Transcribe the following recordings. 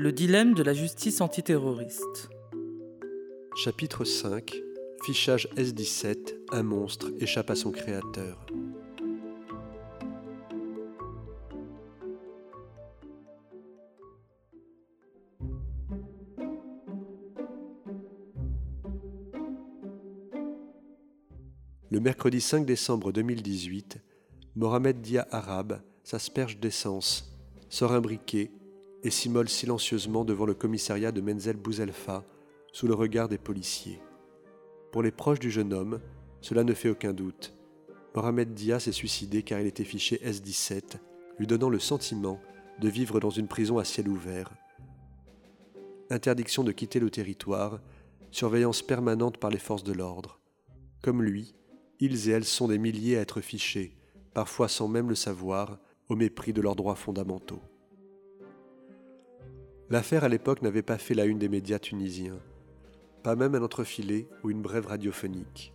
Le dilemme de la justice antiterroriste. Chapitre 5 Fichage S-17 Un monstre échappe à son créateur. Le mercredi 5 décembre 2018, Mohamed Dia Arabe s'asperge d'essence, sort un briquet et s'immole silencieusement devant le commissariat de Menzel Bouzelfa sous le regard des policiers. Pour les proches du jeune homme, cela ne fait aucun doute. Mohamed Dia s'est suicidé car il était fiché S-17, lui donnant le sentiment de vivre dans une prison à ciel ouvert. Interdiction de quitter le territoire, surveillance permanente par les forces de l'ordre. Comme lui, ils et elles sont des milliers à être fichés, parfois sans même le savoir, au mépris de leurs droits fondamentaux. L'affaire à l'époque n'avait pas fait la une des médias tunisiens, pas même un entrefilé ou une brève radiophonique.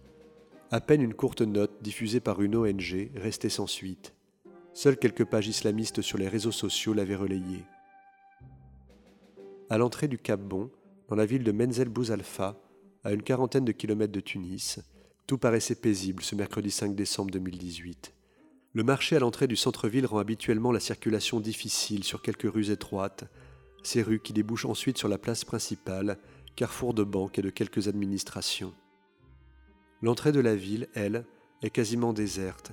À peine une courte note diffusée par une ONG restait sans suite. Seules quelques pages islamistes sur les réseaux sociaux l'avaient relayée. À l'entrée du Cap Bon, dans la ville de Menzel Bouzalfa, à une quarantaine de kilomètres de Tunis, tout paraissait paisible ce mercredi 5 décembre 2018. Le marché à l'entrée du centre-ville rend habituellement la circulation difficile sur quelques rues étroites, ces rues qui débouchent ensuite sur la place principale, carrefour de banques et de quelques administrations. L'entrée de la ville, elle, est quasiment déserte.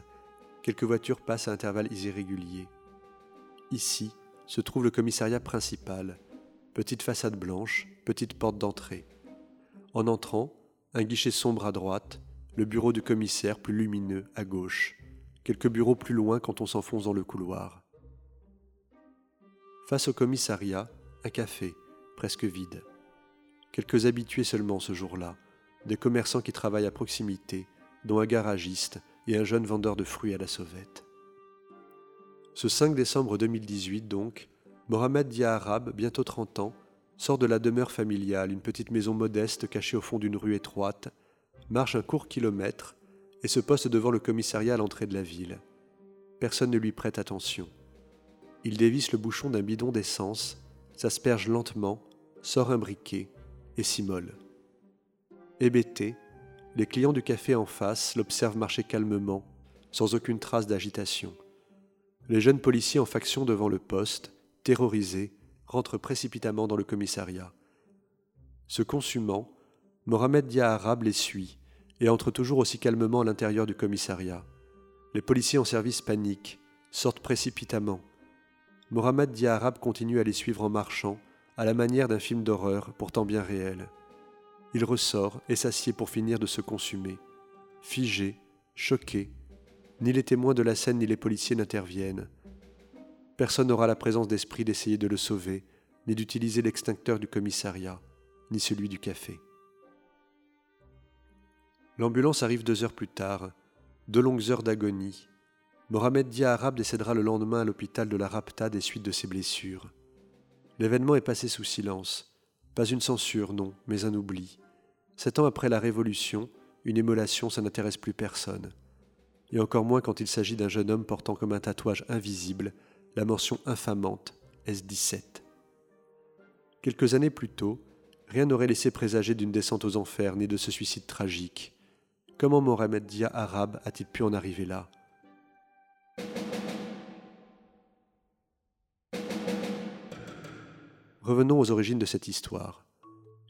Quelques voitures passent à intervalles irréguliers. Ici se trouve le commissariat principal, petite façade blanche, petite porte d'entrée. En entrant, un guichet sombre à droite, le bureau du commissaire plus lumineux à gauche quelques bureaux plus loin quand on s'enfonce dans le couloir. Face au commissariat, un café, presque vide. Quelques habitués seulement ce jour-là, des commerçants qui travaillent à proximité, dont un garagiste et un jeune vendeur de fruits à la sauvette. Ce 5 décembre 2018 donc, Mohamed Dia Arab, bientôt 30 ans, sort de la demeure familiale, une petite maison modeste cachée au fond d'une rue étroite, marche un court kilomètre et se poste devant le commissariat à l'entrée de la ville. Personne ne lui prête attention. Il dévisse le bouchon d'un bidon d'essence, s'asperge lentement, sort un briquet et s'immole. Hébété, les clients du café en face l'observent marcher calmement, sans aucune trace d'agitation. Les jeunes policiers en faction devant le poste, terrorisés, rentrent précipitamment dans le commissariat. Se consumant, Mohamed Dia Arab les suit, et entre toujours aussi calmement à l'intérieur du commissariat. Les policiers en service paniquent, sortent précipitamment. Mohamed Diarab continue à les suivre en marchant, à la manière d'un film d'horreur pourtant bien réel. Il ressort et s'assied pour finir de se consumer. Figé, choqué, ni les témoins de la scène ni les policiers n'interviennent. Personne n'aura la présence d'esprit d'essayer de le sauver, ni d'utiliser l'extincteur du commissariat, ni celui du café. L'ambulance arrive deux heures plus tard, deux longues heures d'agonie. Mohamed Dia Arab décédera le lendemain à l'hôpital de la Rapta des suites de ses blessures. L'événement est passé sous silence. Pas une censure, non, mais un oubli. Sept ans après la Révolution, une émolation, ça n'intéresse plus personne. Et encore moins quand il s'agit d'un jeune homme portant comme un tatouage invisible la mention infamante S-17. Quelques années plus tôt, rien n'aurait laissé présager d'une descente aux enfers ni de ce suicide tragique. Comment Mohamed Dia arabe a-t-il pu en arriver là? Revenons aux origines de cette histoire.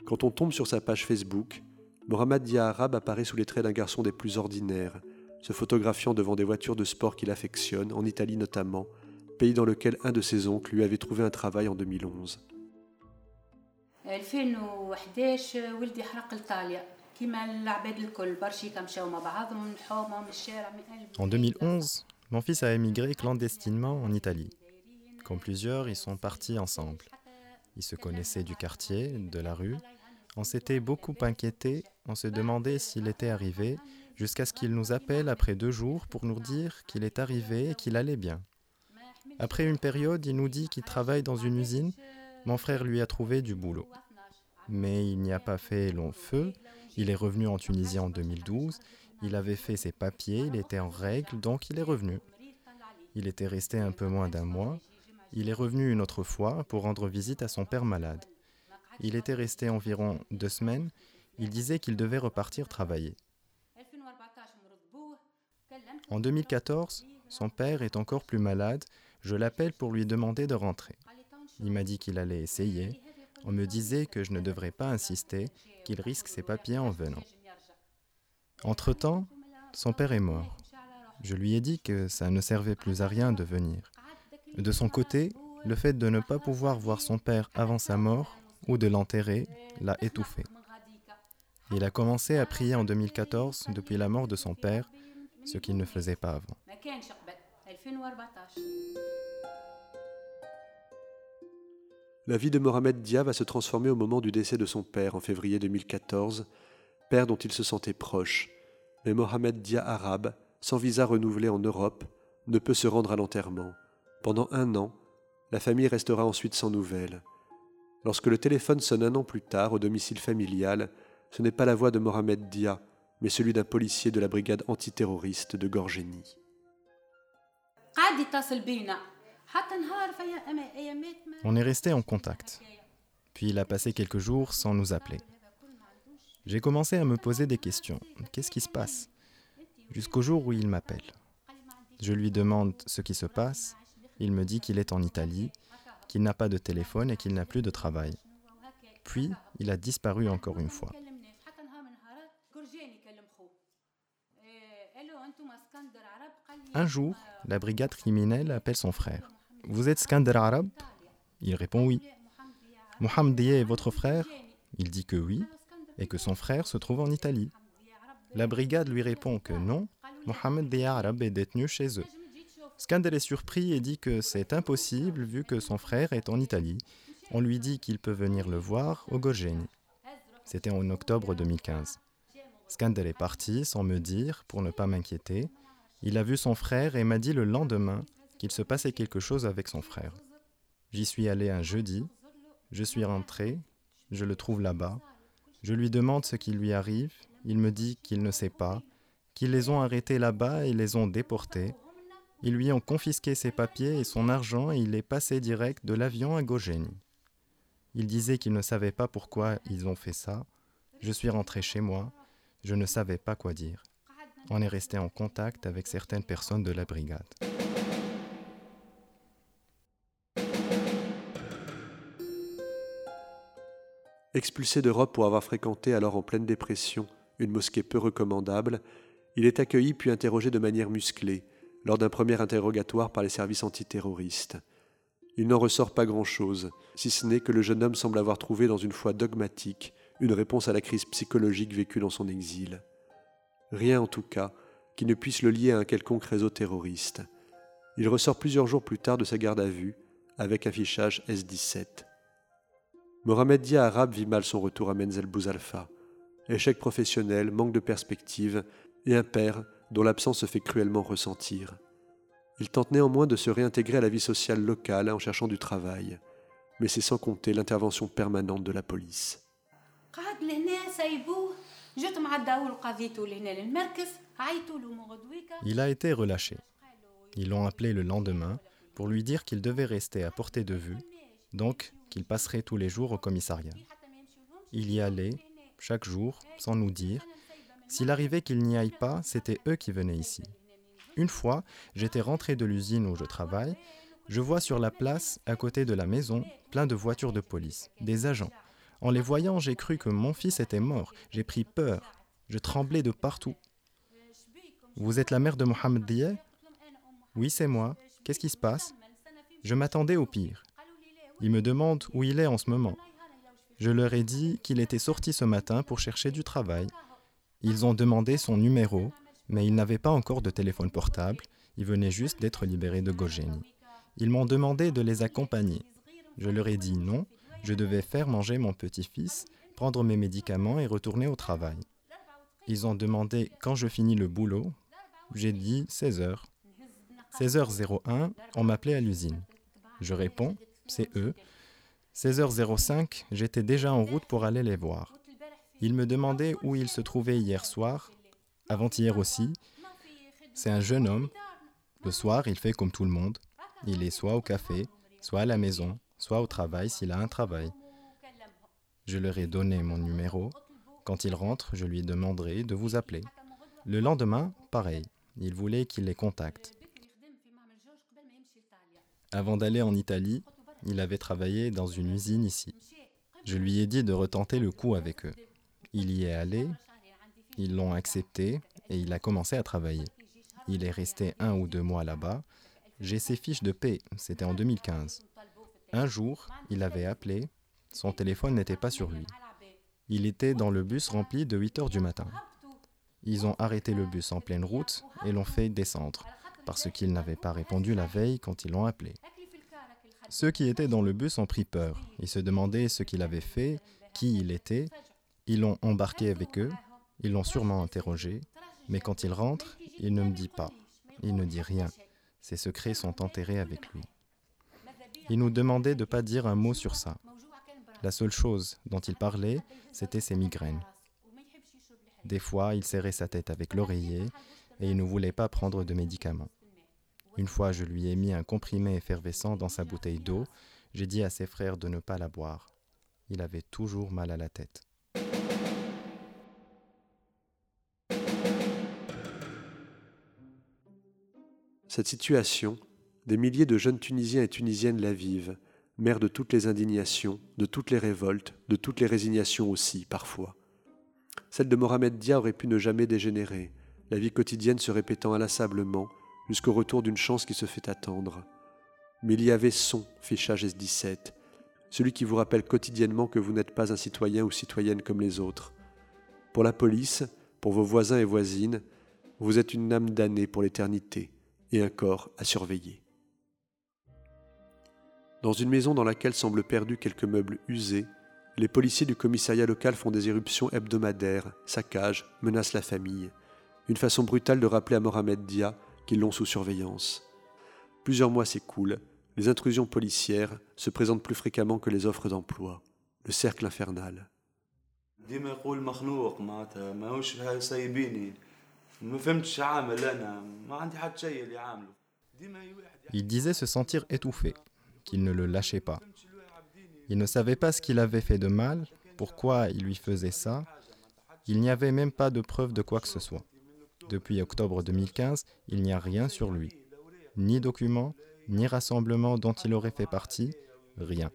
Quand on tombe sur sa page Facebook, Mohamed Dia arabe apparaît sous les traits d'un garçon des plus ordinaires, se photographiant devant des voitures de sport qu'il affectionne, en Italie notamment, pays dans lequel un de ses oncles lui avait trouvé un travail en 2011. En 2011, mon fils a émigré clandestinement en Italie. Comme plusieurs, ils sont partis ensemble. Ils se connaissaient du quartier, de la rue. On s'était beaucoup inquiété, on se demandait s'il était arrivé, jusqu'à ce qu'il nous appelle après deux jours pour nous dire qu'il est arrivé et qu'il allait bien. Après une période, il nous dit qu'il travaille dans une usine. Mon frère lui a trouvé du boulot. Mais il n'y a pas fait long feu. Il est revenu en Tunisie en 2012. Il avait fait ses papiers, il était en règle, donc il est revenu. Il était resté un peu moins d'un mois. Il est revenu une autre fois pour rendre visite à son père malade. Il était resté environ deux semaines. Il disait qu'il devait repartir travailler. En 2014, son père est encore plus malade. Je l'appelle pour lui demander de rentrer. Il m'a dit qu'il allait essayer. On me disait que je ne devrais pas insister, qu'il risque ses papiers en venant. Entre-temps, son père est mort. Je lui ai dit que ça ne servait plus à rien de venir. De son côté, le fait de ne pas pouvoir voir son père avant sa mort ou de l'enterrer l'a étouffé. Il a commencé à prier en 2014 depuis la mort de son père, ce qu'il ne faisait pas avant. La vie de Mohamed Dia va se transformer au moment du décès de son père en février 2014, père dont il se sentait proche. Mais Mohamed Dia arabe, sans visa renouvelé en Europe, ne peut se rendre à l'enterrement. Pendant un an, la famille restera ensuite sans nouvelles. Lorsque le téléphone sonne un an plus tard au domicile familial, ce n'est pas la voix de Mohamed Dia, mais celui d'un policier de la brigade antiterroriste de Gorgénie. On est resté en contact. Puis il a passé quelques jours sans nous appeler. J'ai commencé à me poser des questions. Qu'est-ce qui se passe? Jusqu'au jour où il m'appelle. Je lui demande ce qui se passe. Il me dit qu'il est en Italie, qu'il n'a pas de téléphone et qu'il n'a plus de travail. Puis, il a disparu encore une fois. Un jour, la brigade criminelle appelle son frère. Vous êtes Skander arabe Il répond oui. Mohamed est votre frère? Il dit que oui, et que son frère se trouve en Italie. La brigade lui répond que non, Mohamed arabe est détenu chez eux. Skander est surpris et dit que c'est impossible vu que son frère est en Italie. On lui dit qu'il peut venir le voir au Gorgeni. C'était en octobre 2015. Skander est parti sans me dire pour ne pas m'inquiéter. Il a vu son frère et m'a dit le lendemain qu'il se passait quelque chose avec son frère. J'y suis allé un jeudi, je suis rentré, je le trouve là-bas, je lui demande ce qui lui arrive, il me dit qu'il ne sait pas, qu'ils les ont arrêtés là-bas et les ont déportés. Ils lui ont confisqué ses papiers et son argent et il est passé direct de l'avion à Gogeni. Il disait qu'il ne savait pas pourquoi ils ont fait ça. Je suis rentré chez moi, je ne savais pas quoi dire. On est resté en contact avec certaines personnes de la brigade. Expulsé d'Europe pour avoir fréquenté alors en pleine dépression une mosquée peu recommandable, il est accueilli puis interrogé de manière musclée lors d'un premier interrogatoire par les services antiterroristes. Il n'en ressort pas grand-chose, si ce n'est que le jeune homme semble avoir trouvé dans une foi dogmatique une réponse à la crise psychologique vécue dans son exil. Rien en tout cas qui ne puisse le lier à un quelconque réseau terroriste. Il ressort plusieurs jours plus tard de sa garde à vue avec un fichage S-17. Mohamed Dia Arabe vit mal son retour à Menzel Bouzalfa. Échec professionnel, manque de perspective et un père dont l'absence se fait cruellement ressentir. Il tente néanmoins de se réintégrer à la vie sociale locale en cherchant du travail, mais c'est sans compter l'intervention permanente de la police. Il a été relâché. Ils l'ont appelé le lendemain pour lui dire qu'il devait rester à portée de vue, donc qu'il passerait tous les jours au commissariat. Il y allait, chaque jour, sans nous dire. S'il arrivait qu'il n'y aille pas, c'était eux qui venaient ici. Une fois, j'étais rentré de l'usine où je travaille. Je vois sur la place, à côté de la maison, plein de voitures de police, des agents. En les voyant, j'ai cru que mon fils était mort. J'ai pris peur. Je tremblais de partout. Vous êtes la mère de Mohamed Dieh Oui, c'est moi. Qu'est-ce qui se passe? Je m'attendais au pire. Ils me demandent où il est en ce moment. Je leur ai dit qu'il était sorti ce matin pour chercher du travail. Ils ont demandé son numéro, mais il n'avait pas encore de téléphone portable. Il venait juste d'être libéré de Gogeni. Ils m'ont demandé de les accompagner. Je leur ai dit non, je devais faire manger mon petit-fils, prendre mes médicaments et retourner au travail. Ils ont demandé quand je finis le boulot. J'ai dit 16 h 16h01, on m'appelait à l'usine. Je réponds, c'est eux. 16h05, j'étais déjà en route pour aller les voir. Ils me demandaient où ils se trouvaient hier soir, avant-hier aussi. C'est un jeune homme. Le soir, il fait comme tout le monde. Il est soit au café, soit à la maison, soit au travail s'il a un travail. Je leur ai donné mon numéro. Quand il rentre, je lui demanderai de vous appeler. Le lendemain, pareil, il voulait qu'il les contacte. Avant d'aller en Italie, il avait travaillé dans une usine ici. Je lui ai dit de retenter le coup avec eux. Il y est allé, ils l'ont accepté et il a commencé à travailler. Il est resté un ou deux mois là-bas. J'ai ses fiches de paix, c'était en 2015. Un jour, il avait appelé, son téléphone n'était pas sur lui. Il était dans le bus rempli de 8 heures du matin. Ils ont arrêté le bus en pleine route et l'ont fait descendre, parce qu'il n'avait pas répondu la veille quand ils l'ont appelé. Ceux qui étaient dans le bus ont pris peur. Ils se demandaient ce qu'il avait fait, qui il était. Ils l'ont embarqué avec eux. Ils l'ont sûrement interrogé. Mais quand il rentre, il ne me dit pas. Il ne dit rien. Ses secrets sont enterrés avec lui. Il nous demandait de ne pas dire un mot sur ça. La seule chose dont il parlait, c'était ses migraines. Des fois, il serrait sa tête avec l'oreiller et il ne voulait pas prendre de médicaments. Une fois, je lui ai mis un comprimé effervescent dans sa bouteille d'eau. J'ai dit à ses frères de ne pas la boire. Il avait toujours mal à la tête. Cette situation, des milliers de jeunes Tunisiens et Tunisiennes la vivent, mère de toutes les indignations, de toutes les révoltes, de toutes les résignations aussi, parfois. Celle de Mohamed Dia aurait pu ne jamais dégénérer, la vie quotidienne se répétant inlassablement, jusqu'au retour d'une chance qui se fait attendre. Mais il y avait son fichage S17, celui qui vous rappelle quotidiennement que vous n'êtes pas un citoyen ou citoyenne comme les autres. Pour la police, pour vos voisins et voisines, vous êtes une âme damnée pour l'éternité et un corps à surveiller. Dans une maison dans laquelle semblent perdus quelques meubles usés, les policiers du commissariat local font des éruptions hebdomadaires, saccagent, menacent la famille. Une façon brutale de rappeler à Mohamed Dia qu'ils l'ont sous surveillance. Plusieurs mois s'écoulent, les intrusions policières se présentent plus fréquemment que les offres d'emploi. Le cercle infernal. Il disait se sentir étouffé, qu'il ne le lâchait pas. Il ne savait pas ce qu'il avait fait de mal, pourquoi il lui faisait ça. Il n'y avait même pas de preuve de quoi que ce soit. Depuis octobre 2015, il n'y a rien sur lui. Ni document, ni rassemblement dont il aurait fait partie, rien.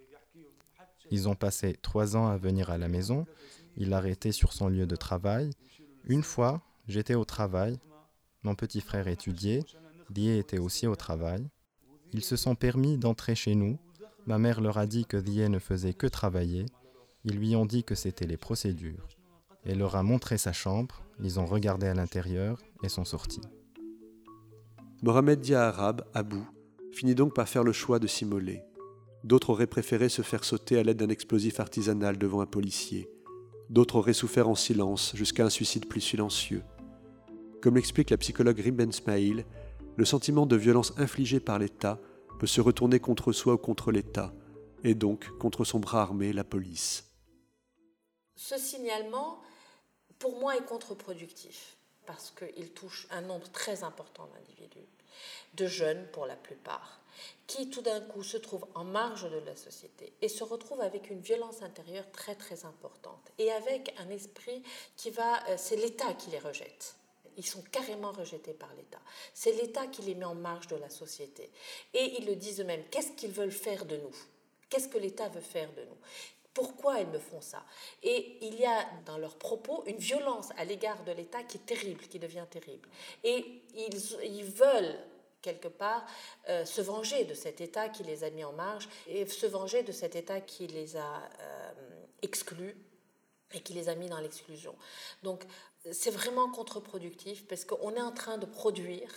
Ils ont passé trois ans à venir à la maison. Il arrêtait sur son lieu de travail. Une fois, j'étais au travail. Mon petit frère étudiait. Die était aussi au travail. Ils se sont permis d'entrer chez nous. Ma mère leur a dit que Die ne faisait que travailler. Ils lui ont dit que c'était les procédures. Elle leur a montré sa chambre. Ils ont regardé à l'intérieur et sont sortis. Mohamed Dia Arabe, Abou, finit donc par faire le choix de s'immoler. D'autres auraient préféré se faire sauter à l'aide d'un explosif artisanal devant un policier. D'autres auraient souffert en silence jusqu'à un suicide plus silencieux. Comme l'explique la psychologue Ribben Smail, le sentiment de violence infligée par l'État peut se retourner contre soi ou contre l'État, et donc contre son bras armé, la police. Ce signalement, pour moi, est contre-productif parce qu'il touche un nombre très important d'individus, de jeunes pour la plupart, qui tout d'un coup se trouvent en marge de la société et se retrouvent avec une violence intérieure très très importante et avec un esprit qui va, euh, c'est l'État qui les rejette. Ils sont carrément rejetés par l'État. C'est l'État qui les met en marge de la société. Et ils le disent eux-mêmes. Qu'est-ce qu'ils veulent faire de nous? Qu'est-ce que l'État veut faire de nous? Pourquoi ils me font ça? Et il y a dans leurs propos une violence à l'égard de l'État qui est terrible, qui devient terrible. Et ils, veulent quelque part euh, se venger de cet État qui les a mis en marge et se venger de cet État qui les a euh, exclus et qui les a mis dans l'exclusion. Donc c'est vraiment contre-productif parce qu'on est en train de produire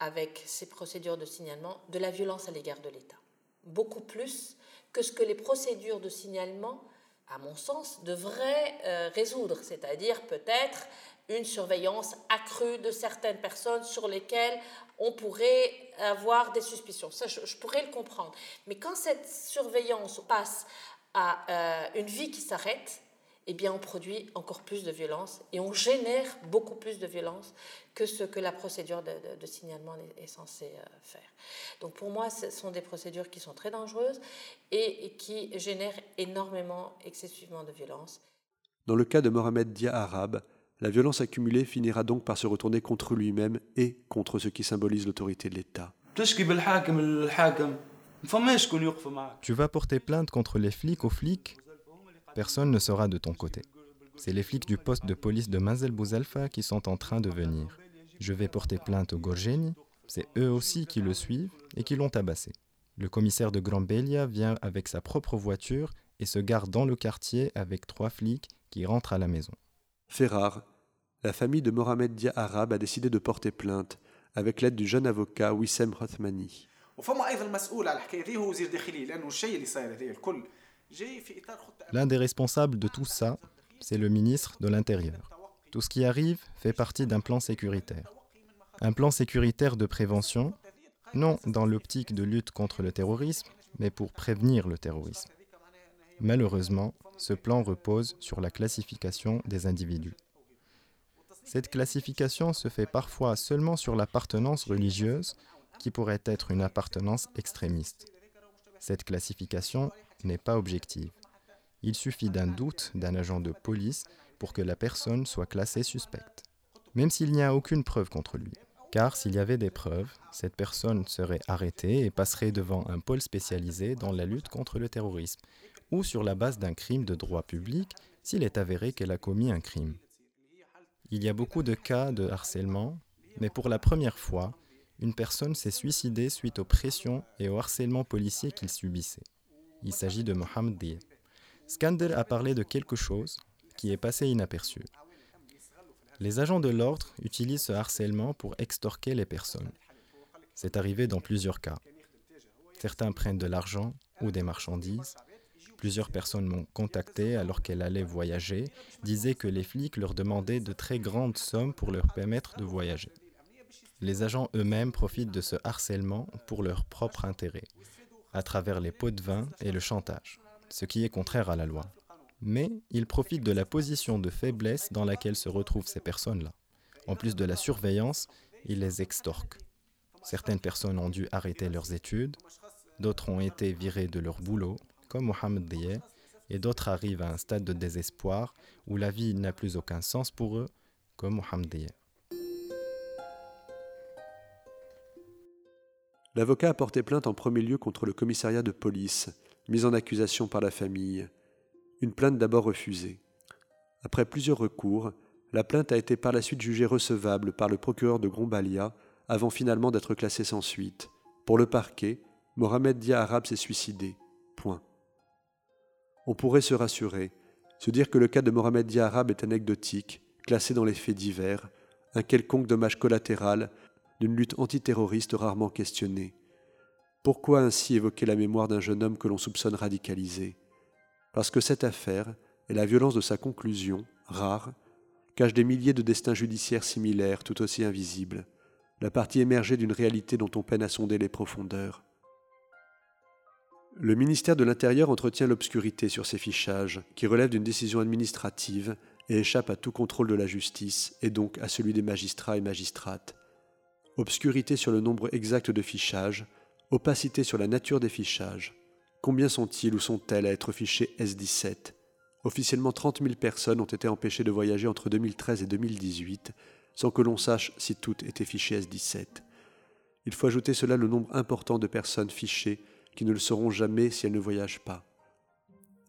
avec ces procédures de signalement de la violence à l'égard de l'État. Beaucoup plus que ce que les procédures de signalement, à mon sens, devraient euh, résoudre, c'est-à-dire peut-être une surveillance accrue de certaines personnes sur lesquelles on pourrait avoir des suspicions. Ça, je, pourrais le comprendre. Mais quand cette surveillance passe à euh, une vie qui s'arrête, eh bien, on produit encore plus de violence et on génère beaucoup plus de violence que ce que la procédure de, signalement est, censée euh, faire. Donc, pour moi, ce sont des procédures qui sont très dangereuses et, qui génèrent énormément, excessivement de violence. Dans le cas de Mohamed Dia Arabe, la violence accumulée finira donc par se retourner contre lui-même et contre ce qui symbolise l'autorité de l'État. Tu vas porter plainte contre les flics aux flics Personne ne sera de ton côté. C'est les flics du poste de police de Mazel Bouzelfa qui sont en train de venir. Je vais porter plainte au Gorgeni. C'est eux aussi qui le suivent et qui l'ont tabassé. Le commissaire de Grand-Belia vient avec sa propre voiture et se garde dans le quartier avec trois flics qui rentrent à la maison. Ferrar, la famille de Mohamed Dia Arab a décidé de porter plainte avec l'aide du jeune avocat Wissem Rothmani. L'un des responsables de tout ça, c'est le ministre de l'Intérieur. Tout ce qui arrive fait partie d'un plan sécuritaire. Un plan sécuritaire de prévention, non dans l'optique de lutte contre le terrorisme, mais pour prévenir le terrorisme. Malheureusement, ce plan repose sur la classification des individus. Cette classification se fait parfois seulement sur l'appartenance religieuse, qui pourrait être une appartenance extrémiste. Cette classification n'est pas objective. Il suffit d'un doute d'un agent de police pour que la personne soit classée suspecte, même s'il n'y a aucune preuve contre lui. Car s'il y avait des preuves, cette personne serait arrêtée et passerait devant un pôle spécialisé dans la lutte contre le terrorisme, ou sur la base d'un crime de droit public s'il est avéré qu'elle a commis un crime. Il y a beaucoup de cas de harcèlement, mais pour la première fois, une personne s'est suicidée suite aux pressions et au harcèlement policier qu'il subissait. Il s'agit de Mohamed Diye. Skander a parlé de quelque chose qui est passé inaperçu. Les agents de l'ordre utilisent ce harcèlement pour extorquer les personnes. C'est arrivé dans plusieurs cas. Certains prennent de l'argent ou des marchandises. Plusieurs personnes m'ont contacté alors qu'elles allaient voyager, disaient que les flics leur demandaient de très grandes sommes pour leur permettre de voyager. Les agents eux-mêmes profitent de ce harcèlement pour leur propre intérêt à travers les pots de vin et le chantage, ce qui est contraire à la loi. Mais ils profitent de la position de faiblesse dans laquelle se retrouvent ces personnes-là. En plus de la surveillance, ils les extorquent. Certaines personnes ont dû arrêter leurs études, d'autres ont été virées de leur boulot, comme Mohamed Diye, et d'autres arrivent à un stade de désespoir où la vie n'a plus aucun sens pour eux, comme Mohamed. L'avocat a porté plainte en premier lieu contre le commissariat de police, mis en accusation par la famille. Une plainte d'abord refusée. Après plusieurs recours, la plainte a été par la suite jugée recevable par le procureur de Grombalia avant finalement d'être classée sans suite. Pour le parquet, Mohamed Dia Arab s'est suicidé. Point. On pourrait se rassurer, se dire que le cas de Mohamed Dia Arab est anecdotique, classé dans les faits divers, un quelconque dommage collatéral d'une lutte antiterroriste rarement questionnée. Pourquoi ainsi évoquer la mémoire d'un jeune homme que l'on soupçonne radicalisé? Parce que cette affaire et la violence de sa conclusion, rare, cache des milliers de destins judiciaires similaires tout aussi invisibles, la partie émergée d'une réalité dont on peine à sonder les profondeurs. Le ministère de l'Intérieur entretient l'obscurité sur ces fichages, qui relèvent d'une décision administrative et échappent à tout contrôle de la justice, et donc à celui des magistrats et magistrates obscurité sur le nombre exact de fichages, opacité sur la nature des fichages. Combien sont-ils ou sont-elles à être fichés S17 Officiellement 30 000 personnes ont été empêchées de voyager entre 2013 et 2018, sans que l'on sache si toutes étaient fichées S17. Il faut ajouter cela le nombre important de personnes fichées qui ne le seront jamais si elles ne voyagent pas.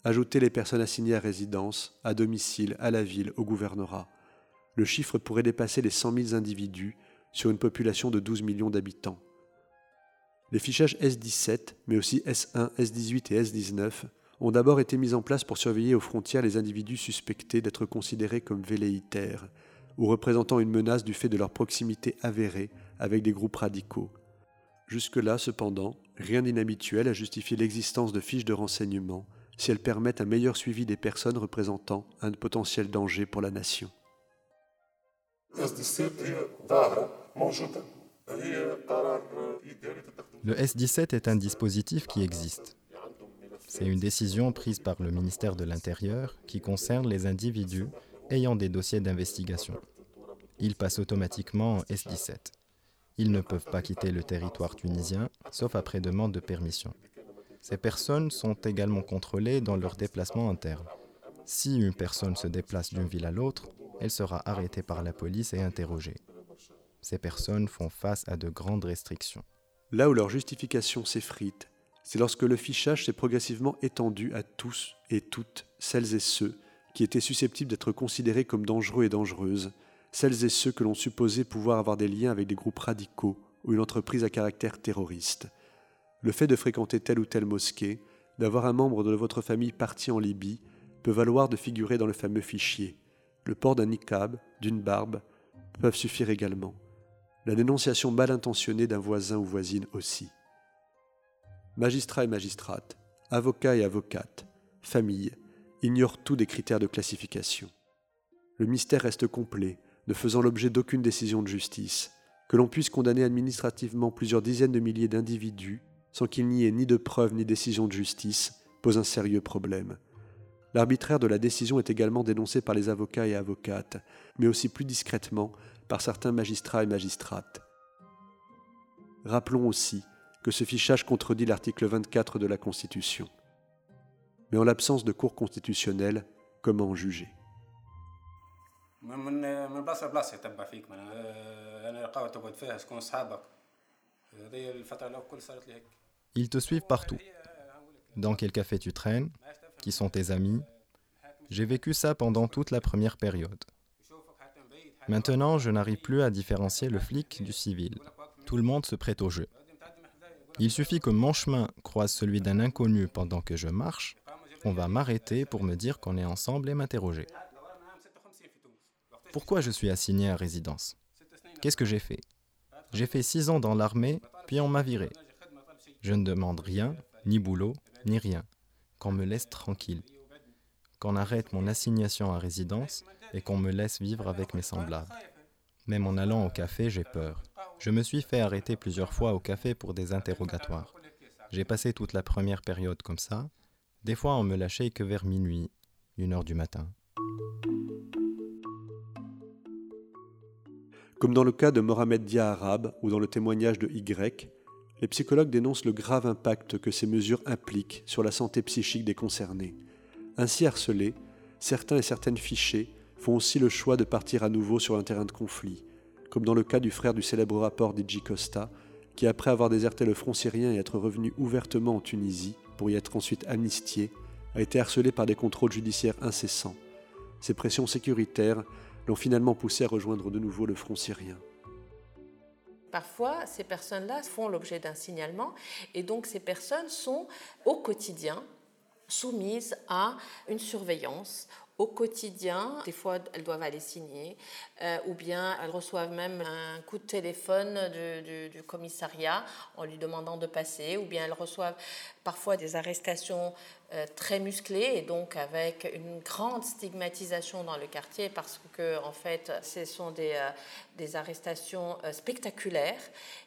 Ajoutez les personnes assignées à résidence, à domicile, à la ville, au gouvernorat. Le chiffre pourrait dépasser les 100 000 individus sur une population de 12 millions d'habitants. Les fichages S17, mais aussi S1, S18 et S19, ont d'abord été mis en place pour surveiller aux frontières les individus suspectés d'être considérés comme velléitaires ou représentant une menace du fait de leur proximité avérée avec des groupes radicaux. Jusque-là, cependant, rien d'inhabituel à justifier l'existence de fiches de renseignement si elles permettent un meilleur suivi des personnes représentant un potentiel danger pour la nation. Le S-17 est un dispositif qui existe. C'est une décision prise par le ministère de l'Intérieur qui concerne les individus ayant des dossiers d'investigation. Ils passent automatiquement en S17. Ils ne peuvent pas quitter le territoire tunisien, sauf après demande de permission. Ces personnes sont également contrôlées dans leur déplacement interne. Si une personne se déplace d'une ville à l'autre, elle sera arrêtée par la police et interrogée. Ces personnes font face à de grandes restrictions. Là où leur justification s'effrite, c'est lorsque le fichage s'est progressivement étendu à tous et toutes celles et ceux qui étaient susceptibles d'être considérés comme dangereux et dangereuses, celles et ceux que l'on supposait pouvoir avoir des liens avec des groupes radicaux ou une entreprise à caractère terroriste. Le fait de fréquenter telle ou telle mosquée, d'avoir un membre de votre famille parti en Libye, peut valoir de figurer dans le fameux fichier. Le port d'un niqab, d'une barbe, peuvent suffire également. La dénonciation mal intentionnée d'un voisin ou voisine aussi. Magistrats et magistrates, avocats et avocates, familles, ignorent tout des critères de classification. Le mystère reste complet, ne faisant l'objet d'aucune décision de justice. Que l'on puisse condamner administrativement plusieurs dizaines de milliers d'individus sans qu'il n'y ait ni de preuves ni décision de justice pose un sérieux problème. L'arbitraire de la décision est également dénoncé par les avocats et avocates, mais aussi plus discrètement par certains magistrats et magistrates. Rappelons aussi que ce fichage contredit l'article 24 de la Constitution. Mais en l'absence de cours constitutionnelle, comment juger? Ils te suivent partout. Dans quel café tu traînes? Qui sont tes amis J'ai vécu ça pendant toute la première période. Maintenant, je n'arrive plus à différencier le flic du civil. Tout le monde se prête au jeu. Il suffit que mon chemin croise celui d'un inconnu pendant que je marche, on va m'arrêter pour me dire qu'on est ensemble et m'interroger. Pourquoi je suis assigné à résidence? Qu'est-ce que j'ai fait? J'ai fait six ans dans l'armée, puis on m'a viré. Je ne demande rien, ni boulot, ni rien. Qu'on me laisse tranquille. Qu'on arrête mon assignation à résidence et qu'on me laisse vivre avec mes semblables. Même en allant au café, j'ai peur. Je me suis fait arrêter plusieurs fois au café pour des interrogatoires. J'ai passé toute la première période comme ça. Des fois, on me lâchait que vers minuit, une heure du matin. Comme dans le cas de Mohamed Dia Arabe ou dans le témoignage de Y, les psychologues dénoncent le grave impact que ces mesures impliquent sur la santé psychique des concernés. Ainsi harcelés, certains et certaines fichés font aussi le choix de partir à nouveau sur un terrain de conflit, comme dans le cas du frère du célèbre rapport d'Idji Costa, qui après avoir déserté le front syrien et être revenu ouvertement en Tunisie, pour y être ensuite amnistié, a été harcelé par des contrôles judiciaires incessants. Ces pressions sécuritaires l'ont finalement poussé à rejoindre de nouveau le front syrien. Parfois, ces personnes-là font l'objet d'un signalement et donc ces personnes sont au quotidien soumises à une surveillance, au quotidien. Des fois, elles doivent aller signer, euh, ou bien elles reçoivent même un coup de téléphone du, commissariat en lui demandant de passer, ou bien elles reçoivent parfois des arrestations euh, très musclées et donc avec une grande stigmatisation dans le quartier parce que en fait, ce sont des, euh, des arrestations spectaculaires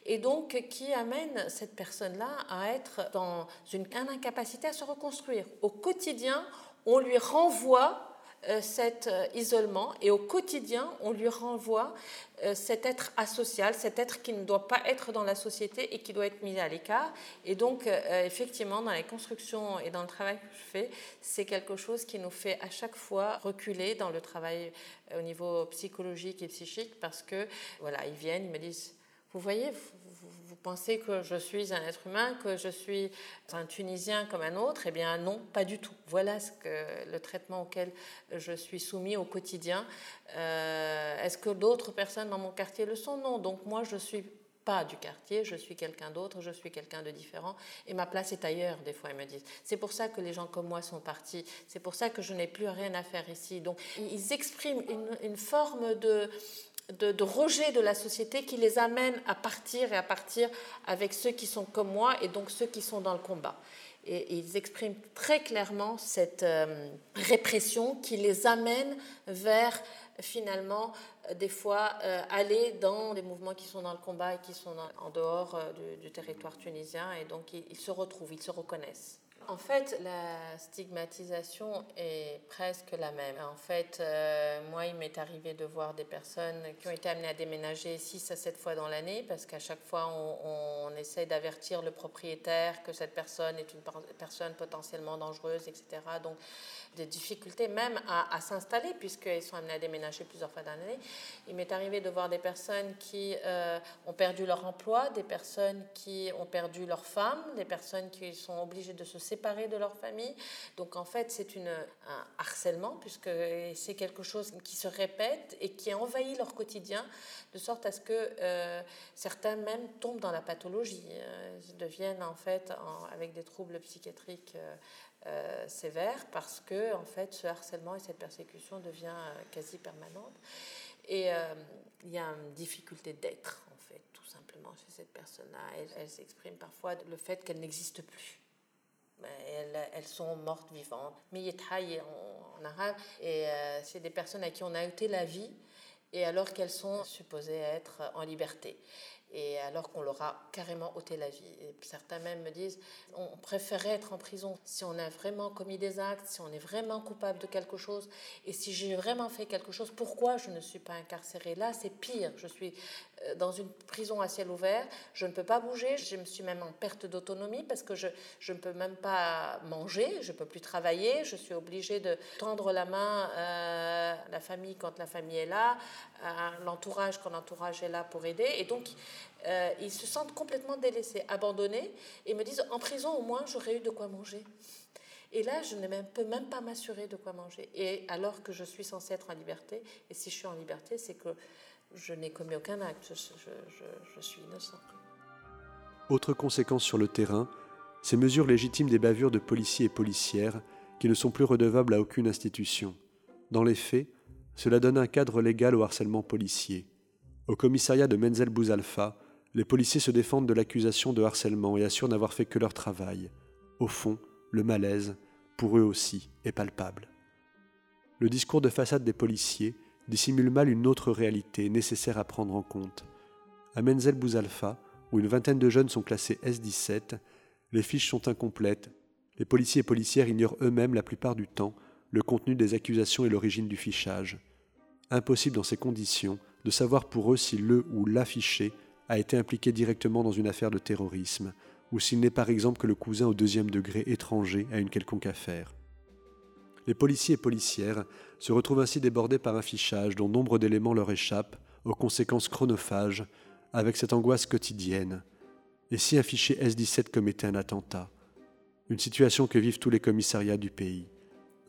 et donc qui amènent cette personne-là à être dans une, incapacité à se reconstruire. Au quotidien, on lui renvoie cet euh, isolement et au quotidien, on lui renvoie euh, cet être asocial, cet être qui ne doit pas être dans la société et qui doit être mis à l'écart. Et donc, effectivement, dans les constructions et dans le travail que je fais, c'est quelque chose qui nous fait à chaque fois reculer dans le travail au niveau psychologique et psychique parce que, voilà, ils viennent, ils me disent, vous voyez, pensez que je suis un être humain, que je suis un Tunisien comme un autre? Eh bien non, pas du tout. Voilà ce que, le traitement auquel je suis soumis au quotidien. Euh, est-ce que d'autres personnes dans mon quartier le sont? Non. Donc moi, je suis pas du quartier, je suis quelqu'un d'autre, je suis quelqu'un de différent et ma place est ailleurs, des fois ils me disent. C'est pour ça que les gens comme moi sont partis, c'est pour ça que je n'ai plus rien à faire ici. Donc ils expriment une forme de, de, rejet de la société qui les amène à partir et à partir avec ceux qui sont comme moi et donc ceux qui sont dans le combat. Et, ils expriment très clairement cette euh, répression qui les amène vers finalement euh, des fois euh, aller dans des mouvements qui sont dans le combat et qui sont en dehors du, territoire tunisien et donc ils, se retrouvent, ils se reconnaissent. En fait, la stigmatisation est presque la même. En fait, euh, moi, il m'est arrivé de voir des personnes qui ont été amenées à déménager 6 à 7 fois dans l'année parce qu'à chaque fois, on, essaie d'avertir le propriétaire que cette personne est une personne potentiellement dangereuse, etc. Donc, des difficultés même à, s'installer puisqu'ils sont amenés à déménager plusieurs fois dans l'année. Il m'est arrivé de voir des personnes qui euh, ont perdu leur emploi, des personnes qui ont perdu leur femme, des personnes qui sont obligées de se séparer de leur famille. Donc en fait, c'est un harcèlement puisque c'est quelque chose qui se répète et qui envahit leur quotidien de sorte à ce que euh, certains même tombent dans la pathologie, euh, deviennent en fait avec des troubles psychiatriques euh, sévère parce que en fait ce harcèlement et cette persécution devient quasi permanente. Et il y a une difficulté d'être en fait tout simplement chez cette personne-là. Elle, s'exprime parfois le fait qu'elle n'existe plus elles, sont mortes vivantes en, en arabe et c'est des personnes à qui on a ôté la vie et alors qu'elles sont supposées être en liberté et alors qu'on leur a carrément ôté la vie. Et certains même me disent, on préférerait être en prison si on a vraiment commis des actes, si on est vraiment coupable de quelque chose, et si j'ai vraiment fait quelque chose, pourquoi je ne suis pas incarcéré Là, c'est pire. Je suis euh, dans une prison à ciel ouvert, je ne peux pas bouger, je me suis même en perte d'autonomie parce que je, ne peux même pas manger, je ne peux plus travailler, je suis obligée de tendre la main euh, à la famille quand la famille est là, à l'entourage quand l'entourage est là pour aider. Et donc, euh, ils se sentent complètement délaissés, abandonnés, et me disent, en prison au moins, j'aurais eu de quoi manger. Et là, je ne peux même pas m'assurer de quoi manger. Et alors que je suis censée être en liberté, et si je suis en liberté, c'est que je n'ai commis aucun acte, je, suis innocent. Autre conséquence sur le terrain, ces mesures légitimes des bavures de policiers et policières qui ne sont plus redevables à aucune institution. Dans les faits, cela donne un cadre légal au harcèlement policier. Au commissariat de Menzel Bouzalfa, les policiers se défendent de l'accusation de harcèlement et assurent n'avoir fait que leur travail. Au fond, le malaise, pour eux aussi, est palpable. Le discours de façade des policiers dissimule mal une autre réalité nécessaire à prendre en compte. À Menzel Bouzalfa, où une vingtaine de jeunes sont classés S17, les fiches sont incomplètes. Les policiers et policières ignorent eux-mêmes la plupart du temps le contenu des accusations et l'origine du fichage. Impossible dans ces conditions de savoir pour eux si le ou l'affiché a été impliqué directement dans une affaire de terrorisme, ou s'il n'est par exemple que le cousin au deuxième degré étranger à une quelconque affaire. Les policiers et policières se retrouvent ainsi débordés par un fichage dont nombre d'éléments leur échappent, aux conséquences chronophages, avec cette angoisse quotidienne. Et si un fichier S-17 commettait un attentat? Une situation que vivent tous les commissariats du pays.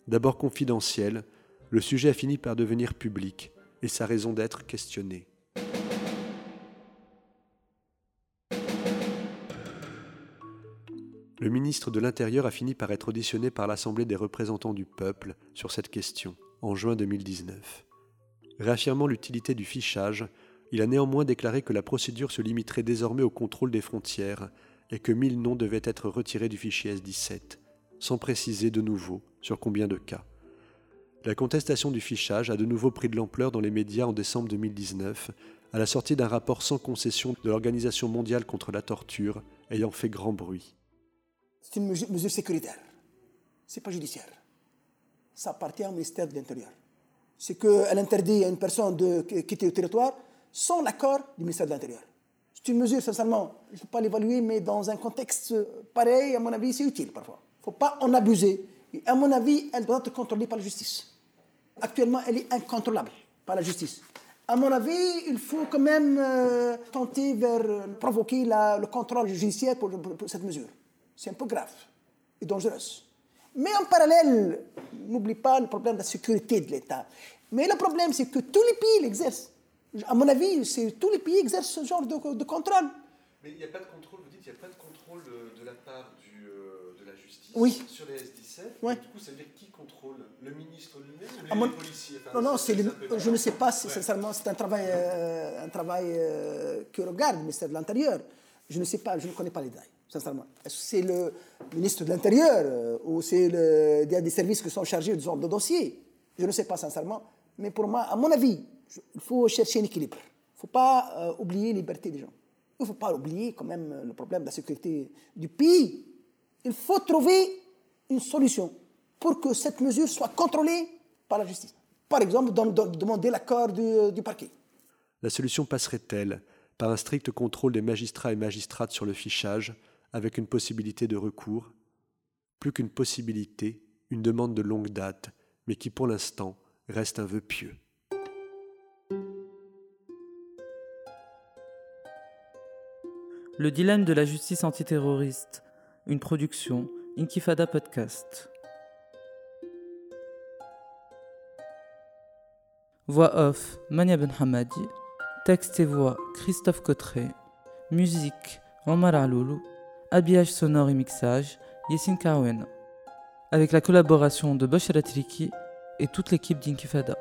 D'abord confidentiel, le sujet a fini par devenir public et sa raison d'être questionnée. Le ministre de l'Intérieur a fini par être auditionné par l'Assemblée des représentants du peuple sur cette question en juin 2019. Réaffirmant l'utilité du fichage, il a néanmoins déclaré que la procédure se limiterait désormais au contrôle des frontières et que 1000 noms devaient être retirés du fichier S17, sans préciser de nouveau sur combien de cas. La contestation du fichage a de nouveau pris de l'ampleur dans les médias en décembre 2019, à la sortie d'un rapport sans concession de l'Organisation mondiale contre la torture ayant fait grand bruit. C'est une mesure sécuritaire. Ce n'est pas judiciaire. Ça appartient au ministère de l'Intérieur. C'est qu'elle interdit à une personne de quitter le territoire sans l'accord du ministère de l'Intérieur. C'est une mesure, sincèrement, je ne peux pas l'évaluer, mais dans un contexte pareil, à mon avis, c'est utile parfois. Il ne faut pas en abuser. À mon avis, elle doit être contrôlée par la justice. Actuellement, elle est incontrôlable par la justice. À mon avis, il faut quand même euh, tenter vers euh, provoquer le contrôle judiciaire pour cette mesure. C'est un peu grave et dangereux. Mais en parallèle, n'oublie pas le problème de la sécurité de l'État. Mais le problème, c'est que tous les pays l'exercent. À mon avis, tous les pays exercent ce genre de, contrôle. Mais il n'y a pas de contrôle, vous dites, il n'y a pas de contrôle de, la part du, euh, de la justice oui. sur les S-17. Oui. Du coup, ça veut dire qui contrôle? Le ministre lui-même ou les, policiers? Non, non, je ne sais pas, sincèrement, c'est un travail, euh, un travail euh, que regarde le ministère de l'Intérieur. Je ne sais pas, je ne connais pas les détails sincèrement. Est-ce que c'est le ministre de l'Intérieur euh, ou c'est le, des services qui sont chargés de ce genre de dossier? Je ne sais pas, sincèrement. Mais pour moi, à mon avis, il faut chercher un équilibre. Il ne faut pas euh, oublier la liberté des gens. Il ne faut pas oublier quand même le problème de la sécurité du pays. Il faut trouver une solution pour que cette mesure soit contrôlée par la justice. Par exemple, demander l'accord du parquet. La solution passerait-elle par un strict contrôle des magistrats et magistrates sur le fichage, avec une possibilité de recours Plus qu'une possibilité, une demande de longue date, mais qui pour l'instant reste un vœu pieux. Le dilemme de la justice antiterroriste, une production Inkifada Podcast. Voix off Mania Ben Hamadi, texte et voix Christophe Cotteret, musique Omar Aloulou, habillage sonore et mixage Yessine Karouena, avec la collaboration de Bosh Triki et toute l'équipe d'Inkifada.